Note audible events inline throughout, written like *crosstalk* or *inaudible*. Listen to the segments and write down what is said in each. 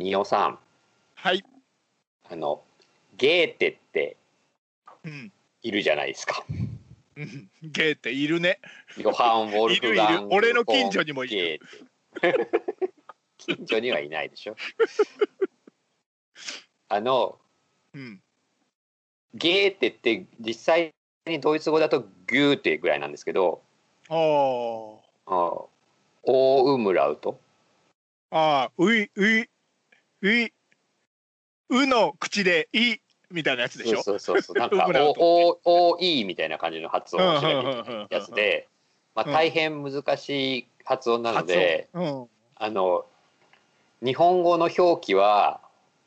仁尾さんはい。あのゲーテってうん。いるじゃないですかうんゲーっているね。ヨハン・ウォルフガンいるいる俺の近所にもいる近所にはいないでしょ *laughs* あのうん。ゲーテって実際にドイツ語だとギューテぐらいなんですけどあーあオーウムラウトあー。うい、うい、うい。うの口でいみたいなやつでしょ？そうそうそうそうなんか *laughs* おおおいみたいな感じの発音をしなきゃいやつで、まあ、うん大変難しい発音なので。うん。あの日本語の表記は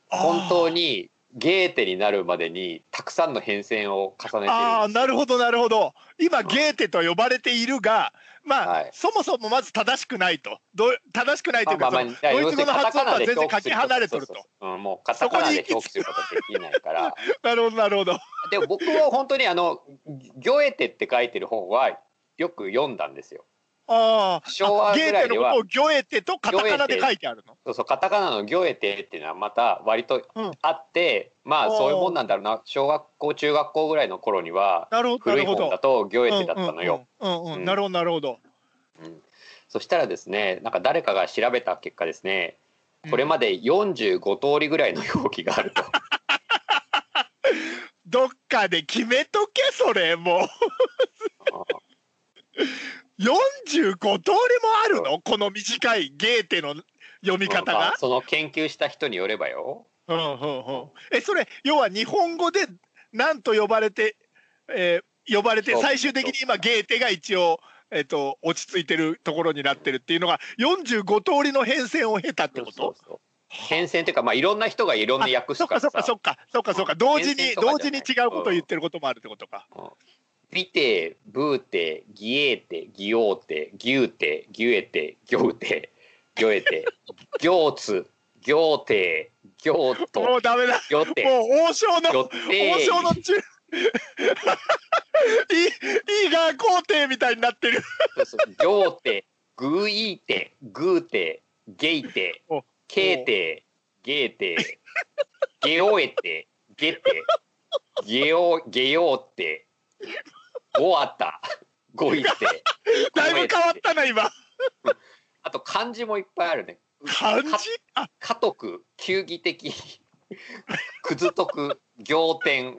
本当に。にゲーテになるまでにたくさんの変遷を重ねてああ、なるほど、なるほど。今、ゲーテと呼ばれているが、まあ、はいそもそもまず正しくないと。どう正しくないというか、まあまあドイツ語の発音とは全然かけ離れとると。そうん、もうカタカナで表記することはできないから *laughs* なるほど、なるほど。でも僕は本当にあの「ギョエテ」って書いてる本はよく読んだんですよ。ああ、昭和ゲーぐらいではテのことをギョエテとカタカナで書いてあるの？そうそうカタカナの「ギョエテ」っていうのはまた割とうんあって、まあおーそういうもんなんだろうな小学校中学校ぐらいの頃には古い本だ。と「ギョエテ」だったのよ。うんうんうんうんうんなるほど、なるほど。うんそしたらですねなんか誰かが調べた結果ですねこれまで45通りぐらいの表記があると。*laughs* どっかで決めとけ、それ、もう。*laughs* 45通りもあるの？この短いゲーテの読み方が？まあ。その研究した人によればよ。うんうんうん。え、それ、要は日本語で何と呼ばれて、えー呼ばれて、そう。最終的に今、ゲーテが一応、えっと、落ち着いてるところになってるっていうのが、45通りの変遷を経たってこと？そうそう変遷というか、まあ、いろんな人がいろんな訳すからそっかそっかそっか。そっかそっか。同時に同時に違うことを言ってることもあるってことか。ビテ、ブーテ、ギエーテ、ギオーテ、ギューテ、ギュエテ、ギョウテ、ギョエテ、ギョーツ、ギョーテ、ギョーもト、うダメだ。ギョテ、もう王将の王テ、将の中いいいいが皇帝みたいになってる。そうそうギョーテ、グーイーテ、グーテ、ゲイテお、ケーテ、ゲーテ、ゲオエテ、ゲテ、ゲオ、ゲヨーテ、ゴアタ、ゴイテ。*laughs* だいぶ変わったな今。あと漢字もいっぱいあるね。漢字？あ家督、球技的、くず徳、仰天、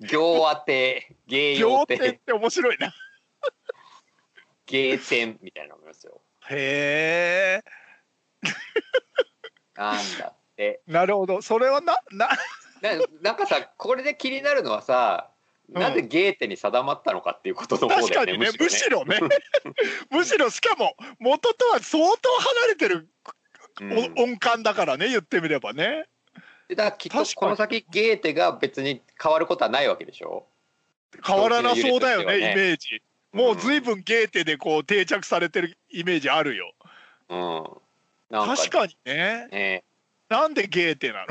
行当て、芸用天って面白いな。芸天みたいなのがありますよ。へえ。なんだって。なるほど。それはななななんかさ、これで気になるのはさ、うんなぜゲーテに定まったのかっていうことの方だよね。確かにねむしろねね。むしろ *laughs* しかも元とは相当離れてる音感だからね言ってみればね。でだきっとこの先ゲーテが別に変わることはないわけでしょ？変わらなそうだよねねイメージ。もう随分ゲーテでこう定着されてるイメージあるよ。うん。確かにね。ね。なんでゲーテな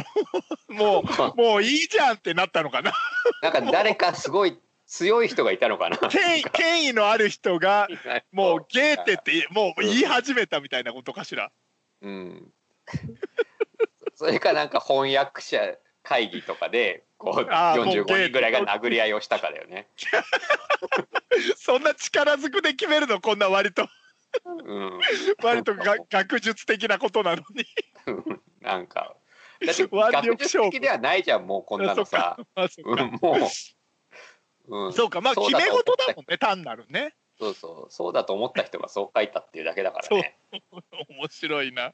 の？*laughs* もう *laughs* もういいじゃんってなったのかな？なんか誰かすごい強い人がいたのかな？*laughs* 権威権威のある人がもうゲーテってもう言い始めたみたいなことかしら？うん。それかなんか翻訳者会議とかでこうあーもうゲー45テ人ぐらいが殴り合いをしたかだよね。そんな力ずくで決めるの？こんな割とうん。割とが学術的なことなのに。なんか。だって *laughs* 学術的ではないじゃんもうこんなのさ。*laughs* *laughs* うんもう。うん。そうか。まあ決め事だもんね。単なるね。そうそう。そうだと思った人がそう書いたっていうだけだからね。面白いな。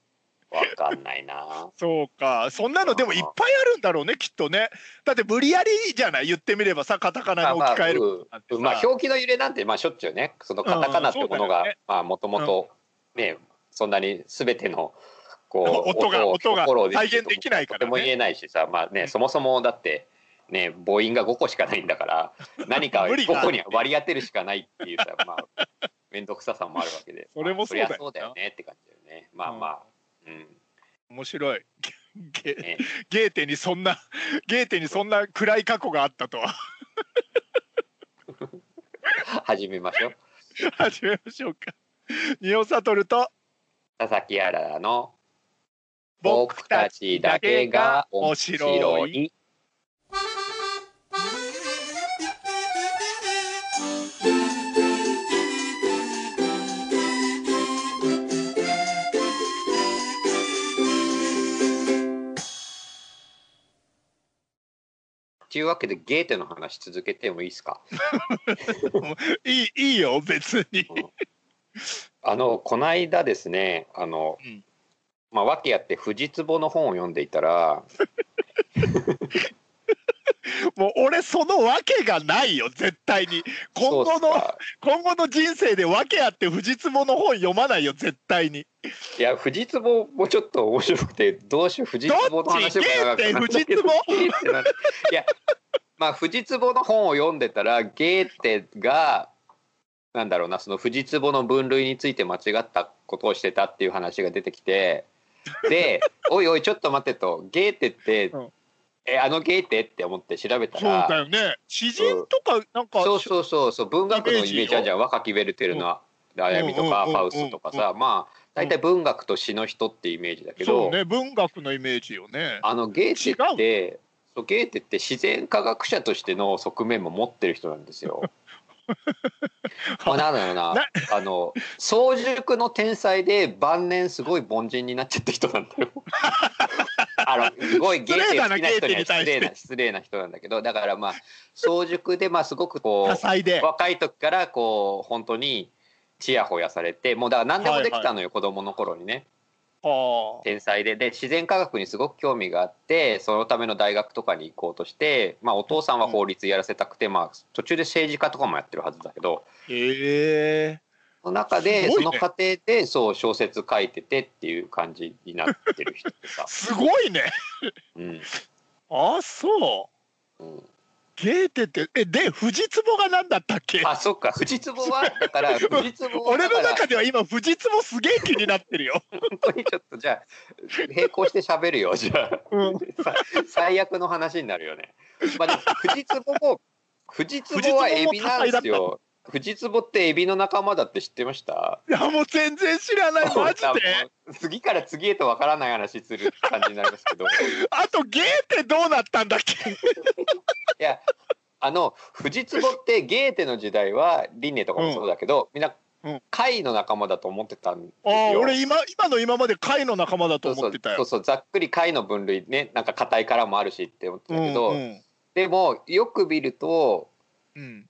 わかんないな。そうか。そんなのでもいっぱいあるんだろうねきっとね。だって無理やりじゃない？言ってみればさカタカナに置き換えることなん。てさうん。まあ表記の揺れなんてまあしょっちゅうね。そのカタカナってものがうんね。まあもともとねそんなに全てのこう *laughs* 音がを音が再現できないからね。とても言えないしさまあね、うん。そもそもだってね母音が5個しかないんだから *laughs* 何か無理が5個に割り当てるしかないっていうさ *laughs* まあ面倒くささもあるわけで。それもそうだよな。まあそうだよねって感じだよね。まあまあうん。面白い。ゲね。ゲーテにそんなゲーテにそんな暗い過去があったとは。始めましょう。始めましょうか。仁尾悟と佐々木あららの僕たちだけが面白い。というわけでゲーテの話続けてもいいですか？*laughs* いいいいよ別に。あのこの間ですねあの、うんまあ訳あって藤壺の本を読んでいたら *laughs* もう俺そのわけがないよ絶対に。今後の今後の人生でわけあって藤壺の本読まないよ絶対に。いや藤壺もちょっと面白くてどうしよう藤壺の話も長くなっ *laughs* いやまあ藤壺の本を読んでたらゲーテがなんだろうなその藤壺の分類について間違ったことをしてたっていう話が出てきてで「おいおいちょっと待って」と「ゲーテって、うん。えあのゲーテ?」って思って調べたそうらだよね。詩人とかなんかそうそうそうそう。文学のイメージあるじゃん。若きウェルテルの悩みとかうんファウスとかさ。まあ大体文学と詩の人ってイメージだけど、そうね。文学のイメージよね。あのゲーテってそうゲーテって自然科学者としての側面も持ってる人なんですよ。*laughs* ま *laughs* あ、なんだろうな。なあの早熟の天才で晩年すごい凡人になっちゃった人なんだよ。*laughs* あのすごいゲーテ好きな人には失礼な失礼な人なんだけどだからまあ早熟でまあすごくこう若い時からこう本当にちやほやされてもうだから何でもできたのよ、子供の頃にね。は天才で。で自然科学にすごく興味があってそのための大学とかに行こうとして、まあ、お父さんは法律やらせたくて、まあ、途中で政治家とかもやってるはずだけど。え。その中でね。その過程でそう小説書いててっていう感じになってる人ってさ、*laughs* すごいね。うん。あそう。うん、ゲーテってえで藤壺が何だったっけ？あそっか。藤壺はだから *laughs* 藤壺は俺の中では今藤壺すげえ気になってるよ、本当にちょっとじゃあ並行して喋るよじゃあ。うん、さ最悪の話になるよね。まあ、藤壺も藤壺はエビなんですよ。藤壺ってエビの仲間だって知ってました？いやもう全然知らない。マジで？次から次へとわからない話する感じになりますけど、いあとゲーテどうなったんだっけ？やあの藤壺ってゲーテの時代は輪廻とかもそうだけど、みんなうん。貝の仲間だと思ってたんですよ。俺今今の今まで貝の仲間だとそうそう思ってたよ。そうそう。ざっくり貝の分類ねなんか硬い殻もあるしって思ってたけど、うんうん。でもよく見るとうん。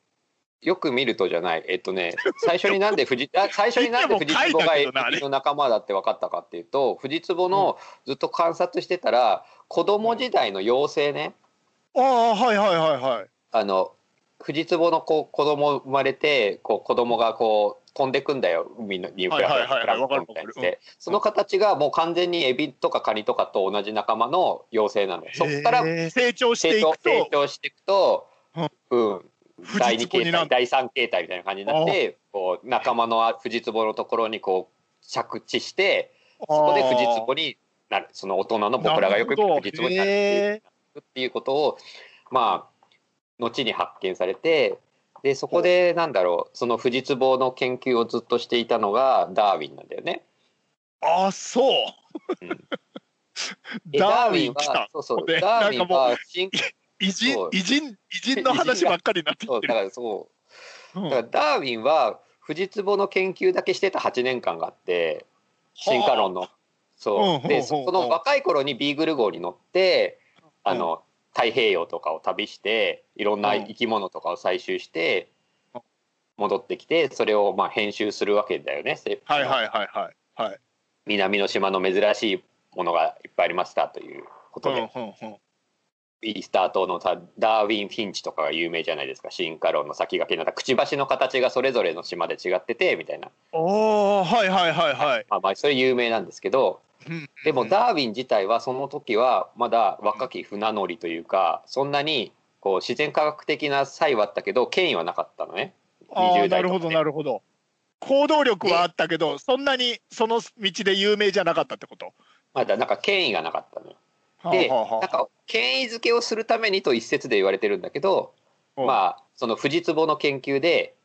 よく見るとじゃない。えっとね最初になんで藤 *laughs* あ最初になんで藤壺がの仲間だって分かったかっていうと藤壺のずっと観察してたら子供時代の妖精ねああはいはいはいはい。あの藤壺のこう子供生まれてこう子供がこう飛んでくんだよ海のにプラプみたいにして。その形がもう完全にエビとかカニとかと同じ仲間の妖精なのよ。そっから成長していくと成長していくと、うん、藤第二形態第三形態みたいな感じになってこう仲間の藤壺のところにこう着地してそこで藤壺になる。その大人の僕らがよく藤壺になるっていうへっていうことをまあ後に発見されてでそこでなんだろうその藤壺の研究をずっとしていたのがダーウィンなんだよね。ああそう。うん。でダーウィンは来た。そうそうでダーウィンは進偉人偉人偉人の話ばっかりになってそうだきてるからそう。うん。だからダーウィンは藤壺の研究だけしてた8年間があって進化論の。う。んそううほうほうその若い頃にビーグル号に乗ってあの太平洋とかを旅していろんな生き物とかを採集してうん。戻ってきてそれをまあ編集するわけだよね。せはいはいはいはいはい。南の島の珍しいものがいっぱいありましたということで、うんうんうんイースター島のさダーウィン・フィンチとかが有名じゃないですか。進化論の先駆けになったくちばしの形がそれぞれの島で違っててみたいな、おーはいはいはいはい。まあ、まあそれ有名なんですけどうんでもダーウィン自体はその時はまだ若き船乗りというかそんなにこう自然科学的な才はあったけど権威はなかったのね。ああ20代なるほどなるほど。行動力はあったけどそんなにその道で有名じゃなかったってこと？まだなんか権威がなかったのよ。でなんか権威づけをするためにと一説で言われてるんだけどう。んまあその藤壺の研究で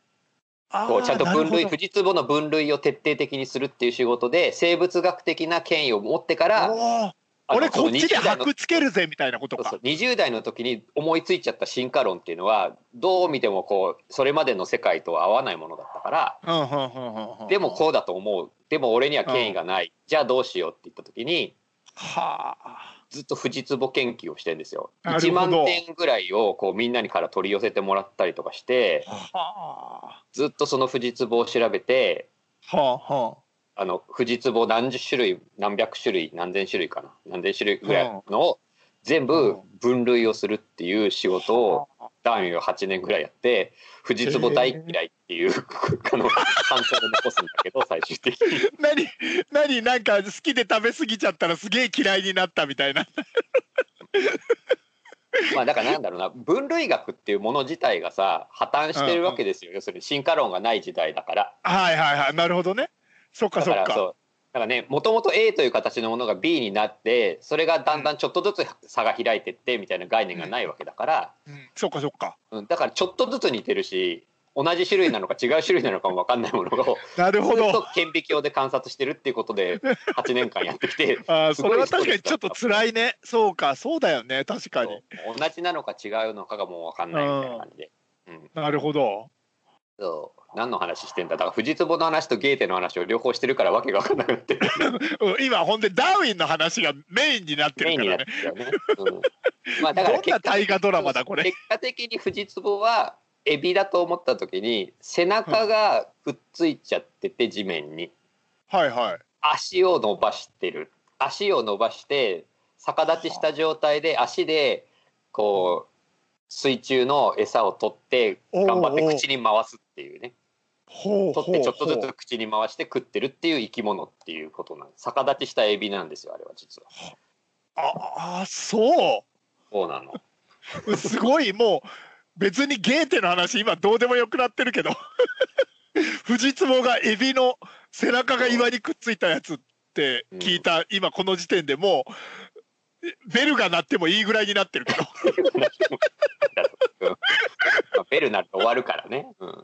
こうちゃんと分類藤壺の分類を徹底的にするっていう仕事で生物学的な権威を持ってから俺こっちでその20代の箔つけるぜみたいなことか。そうそう20代の時に思いついちゃった進化論っていうのはどう見てもこうそれまでの世界とは合わないものだったからでもこうだと思う。でも俺には権威がない。じゃあどうしようって言った時にはあずっとフジツボ研究をしてんですよ。なる1ほど。万点ぐらいをこうみんなにから取り寄せてもらったりとかしてはずっとそのフジツボを調べてあはあはあ。のフジツボ何十種類何百種類何千種類かな何千種類ぐらいのを全部分類をするっていう仕事を男女8年ぐらいやってフジツボ大嫌いっていうあの感想を残すんだけど *laughs* 最終的に。何何なんか好きで食べ過ぎちゃったらすげえ嫌いになったみたいな。まあだからなんだろうな分類学っていうもの自体がさ破綻してるわけですよ、要するに進化論がない時代だから。はいはいはい。なるほどね。そっかだそっかだからねもともと A という形のものが B になってそれがだんだんちょっとずつ差が開いてってみたいな概念がないわけだから、うん。そっかそっか。うん、だからちょっとずつ似てるし同じ種類なのか違う種類なのかも分かんないものを。*laughs* なるほずっとど顕微鏡で観察してるっていうことで8年間やってきて *laughs* あそれは確かにちょっと辛いね。そうか。そうだよね。確かに。同じなのか違うのかがもう分かんないみたいな感じで。うん。なるほど。そう何の話してんだ？だからフジツボの話とゲーテの話を両方してるからわけが分かんなくなって *laughs* 今ほんでダーウィンの話がメインになってるからね。ね。うん。まあだからどんな大河ドラマだこれ？結果的にフジツボはエビだと思った時に背中がくっついちゃってて地面に。はいはい。足を伸ばしてる。足を伸ばして逆立ちした状態で足でこう水中の餌を取って頑張って口に回すっていうね。ほうほう取ってちょっとずつ口に回して食ってるっていう生き物っていうことなんです逆立ちしたエビなんですよあれは実は。ああそそうなの。う *laughs* すごいもう別にゲーテの話今どうでもよくなってるけど。*laughs* 藤壺がエビの背中が岩にくっついたやつって聞いた、今この時点でもうベルが鳴ってもいいぐらいになってるけど。*laughs* ベルなると終わるからね、うん、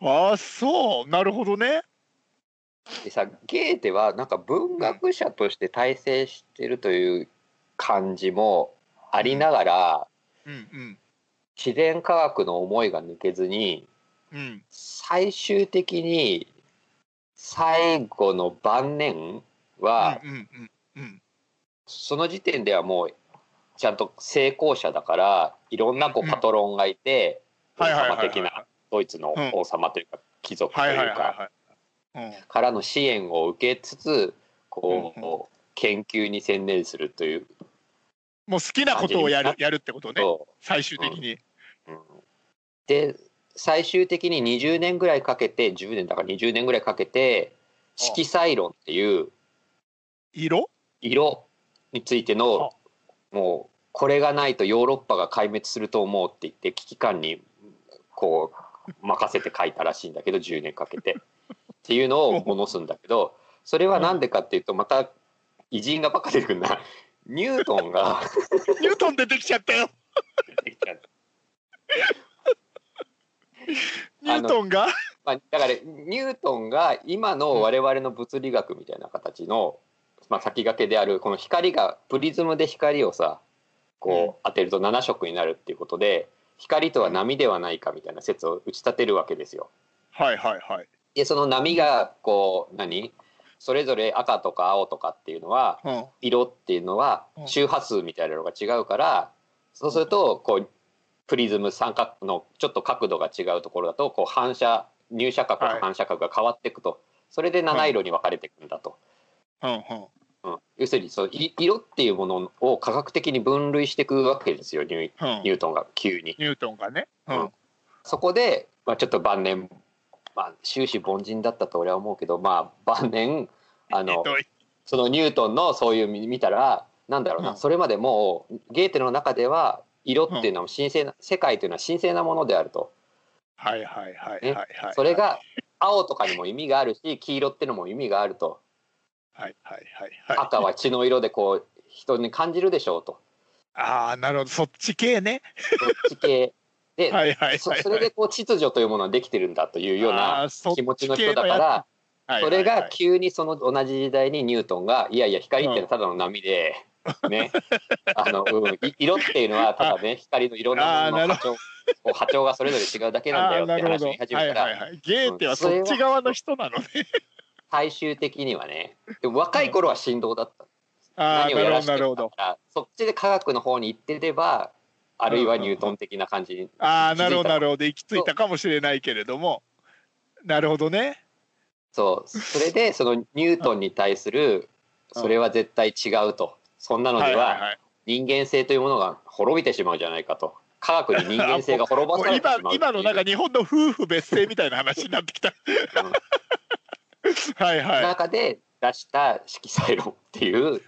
ああそう。なるほどね。でさゲーテはなんか文学者として大成してるという感じもありながらうんうん。自然科学の思いが抜けずにうん。最終的に最後の晩年はうんうんうんその時点ではもうちゃんと成功者だからいろんなこうパトロンがいて王はいはいはいはい。様的なドイツの王様というか貴族とはいいうはい。かからの支援を受けつつこう研究に専念するというもう好きなことをやるやるってことね。と、最終的に、うん。で最終的に20年ぐらいかけて10年だから20年ぐらいかけて色彩論っていう色？色についてのもうこれがないとヨーロッパが壊滅すると思うって言って危機感にこう任せて書いたらしいんだけど10年かけて。っていうのを戻すんだけどそれは何でかっていうとまた偉人がバカ出てくるな。ニュートンが *laughs* ニュートン出てきちゃったよ。ニュートンが？まあ、だからニュートンが今の我々の物理学みたいな形の、まあ、先駆けであるこの光がプリズムで光をさこう当てると7色になるっていうことで光とは波ではないかみたいな説を打ち立てるわけですよ。はいはいはい、でその波がこう何？それぞれ赤とか青とかっていうのはうん、色っていうのはうん。周波数みたいなのが違うからそうするとこうプリズム三角のちょっと角度が違うところだとこう反射入射角と反射角が変わっていくと、それで七色に分かれていくんだと、うんうん。うん要するにそのい色っていうものを科学的に分類していくわけですよニュニュートンが急に。ニュートンがね、うん。うん。そこで、まあ、ちょっと晩年、まあ、終始凡人だったと俺は思うけど、まあ、晩年あのそのニュートンのそういう見見たらなんだろうな、うん。それまでもうゲーテの中では色っていうのは神聖な、世界というのは神聖なものであると。はいはいはいねはいはい。それが青とかにも意味があるし黄色ってのも意味があるとはいはいはいはい。赤は血の色でこう人に感じるでしょうと。ああなるほど。そっち系ね。そっち系。で、*laughs* そそれでこう秩序というものはできてるんだというようあな気持ちの人だからはいそれが急にその同じ時代にニュートンがいやいや光ってのはただの波で、*laughs* ね。あの、うん、い色っていうのはただね光のいろんなものの波長こう波長がそれぞれ違うだけなんだよって話に始はいめたら。はいはいゲーテはそっち側の人なのね最終的にはね。でも若い頃は振動だった。ああなるほ何をやらしてるか。からそっちで科学の方に行ってればあるいはニュートン的な感じにああなるほどなるほほど。行き着いたかもしれないけれども。なるほどね。どそう。それでそのニュートンに対するうん。それは絶対違うと。そんなのでは人間性というものが滅びてしまうじゃないかと。科学に人間性が滅ぼもうされてしまう *laughs* 今今のなんか日本の夫婦別姓みたいな話になってきた *laughs* *laughs* はいはい。中で出した色彩論っていう。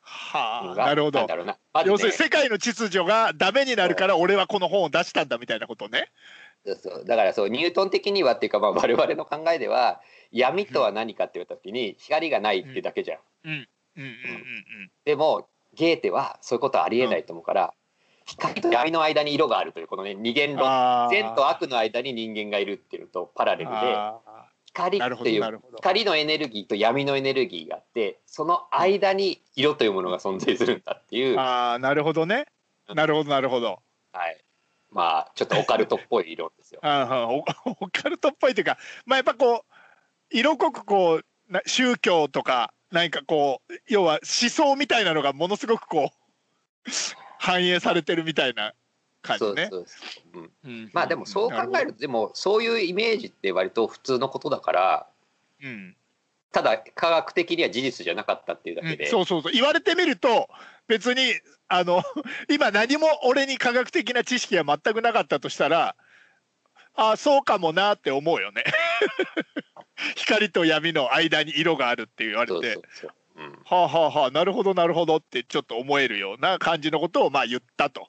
はのがあなるほど。要するに世界の秩序がダメになるから俺はこの本を出したんだみたいなことね。そうそう。だからそうニュートン的にはっていうかまあ我々の考えでは闇とは何かって言った時に光がないってだけじゃん。うん。うん。うん。うん。でもゲーテはそういうことはありえないと思うから、光と闇の間に色があるというこのね二元うん論善と悪の間に人間がいるっていうのとパラレルであ光っていう光のエネルギーと闇のエネルギーがあってその間に色というものが存在するんだっていう、あーなるほどね。なるほどなるほど。はい、まあちょっとオカルトっぽい理論ですよ。*laughs* オカルトっぽいというかまあやっぱこう色濃くこうな宗教とか何かこう要は思想みたいなのがものすごくこう反映されてるみたいな感じね。まあでもそう考えるとでもそういうイメージって割と普通のことだからうん。ただ科学的には事実じゃなかったっていうだけで、そうそうそう。言われてみると別にあの *laughs* 今何も俺に科学的な知識が全くなかったとしたらあそうかもなって思うよね。*laughs* 光と闇の間に色があるって言われて。そうそうそう、うん、はあはあはあなるほどなるほどってちょっと思えるような感じのことをまあ言ったと。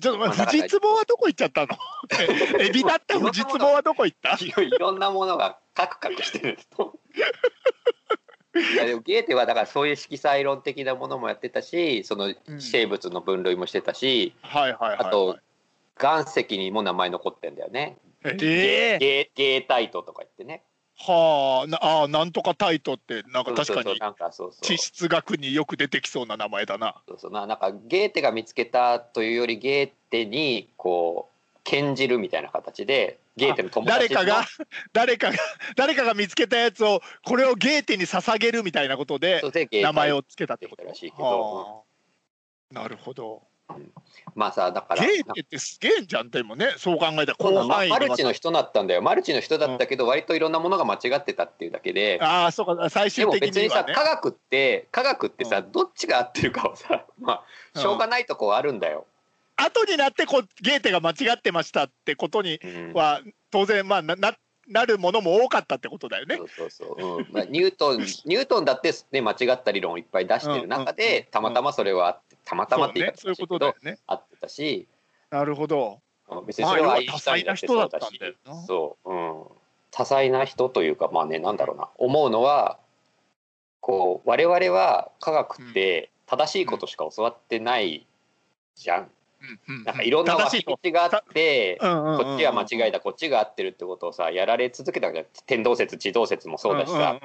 ちょっとまあまあだから藤壺はどこ行っちゃったの？*laughs* エビだった？藤壺はどこ行った？いろんなものがカクカクしてると。*laughs* でもゲーテはだからそういう色彩論的なものもやってたしそのうん生物の分類もしてたし、はいはいはい、はい、あと岩石にも名前残ってんだよね。ええゲゲゲータイトとか言ってね。はあなあーなんとかタイトってなんか確かにそうそうそうなんかそうそう。地質学によく出てきそうな名前だな。そうそう。ななんかゲーテが見つけたというよりゲーテにこう献じるみたいな形でゲーテの友達の誰かが *laughs* 誰かが誰かが見つけたやつをこれをゲーテに捧げるみたいなことで名前をつけたってこと。らしいけど。はあ。なるほど。まあさだから。ゲーテってすげえんじゃんでもね。そう考えたらそうなのマルチの人だったんだよ。マルチの人だったけど、割といろんなものが間違ってたっていうだけで。ああそうか。最で終も別にさ的にはね。科学って科学ってさ、どっちが合ってるかはさ *laughs* まあしょうがないとこはあるんだよ。後になってこうゲーテが間違ってましたってことにうん。は当然まあなななるものも多かったってことだよね。そ。うそうそう、うん。まあ、ニュートンニュートンだって、ね、間違った理論をいっぱい出してる中で、うんうんたまたまそれはあってたまたまって言い方だけどだよね。合ってたし。なるほど。うん別にそれは多彩な人だったんしそう、うん、多彩な人というかまあねなんだろうな。思うのはこう我々は科学って正しいことしか教わってないじゃん。なんかいろんな分正しいと。け道があって、こっちは間違いだこっちが合ってるってことをさやられ続けたわけじゃん天動説地動説もそうだしさ、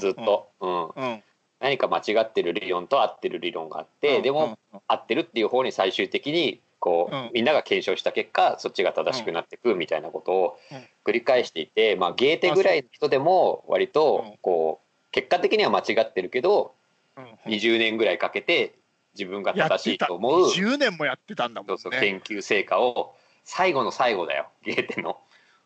ずっと、うん、うん何か間違ってる理論と合ってる理論があって、うんでも合ってるっていう方に最終的にこう、うん。みんなが検証した結果そっちが正しくなっていくみたいなことをうん。繰り返していて、まあ、ゲーテぐらいの人でも割とうん。こう結果的には間違ってるけどうん。20年ぐらいかけて自分が正しいと思う10年もやってたんだもんそうねそう研究成果を最後の最後だよゲーテの。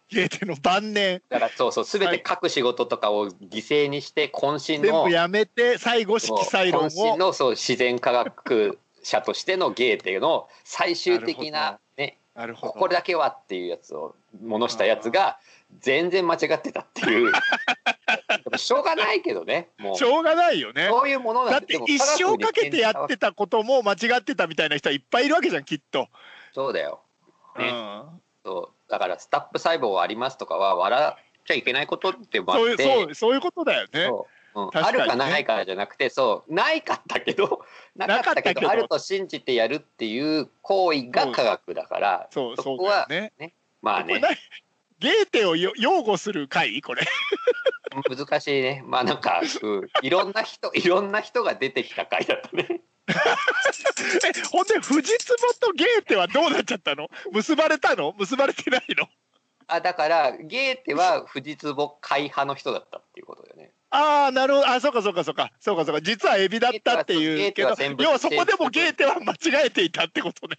ゲーテの晩年。だからそうそう全て書く仕事とかを犠牲にして渾身の全部やめて最後色彩論渾身をのそう自然科学者としてのゲーテの最終的なねなるほど。これだけはっていうやつをものしたやつが全然間違ってたっていう。*laughs* しょうがないけどねもう。しょうがないよね。そういうものだって一生かけてやってたことも間違ってたみたいな人はいっぱいいるわけじゃんきっと、そうだよ、ね。うん。そうだからスタップ細胞ありますとかは笑っちゃいけないことってもあそういうってそうそういうことだよね。そう。うん。ね。あるかないかじゃなくてそうないかったけどなかったけど。どあると信じてやるっていう行為が科学だからそこはだよね。まあね。ゲーテをよ擁護する回これ。難しいね。まあなんか、うん、いろんな人いろんな人が出てきた回だったね。え *laughs* ほんで藤壺とゲーテはどうなっちゃったの？結ばれたの？結ばれてないの？あだからゲーテは藤壺会派の人だったっていうことだよね。ああなるほど。あそうかそうかそうか。そうかそうか。実はエビだったっていうけど要はそこでもゲーテは間違えていたってことね。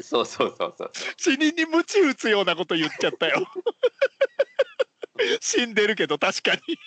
そうそうそうそう。死人に鞭打つようなこと言っちゃったよ。*laughs* 死んでるけど確かに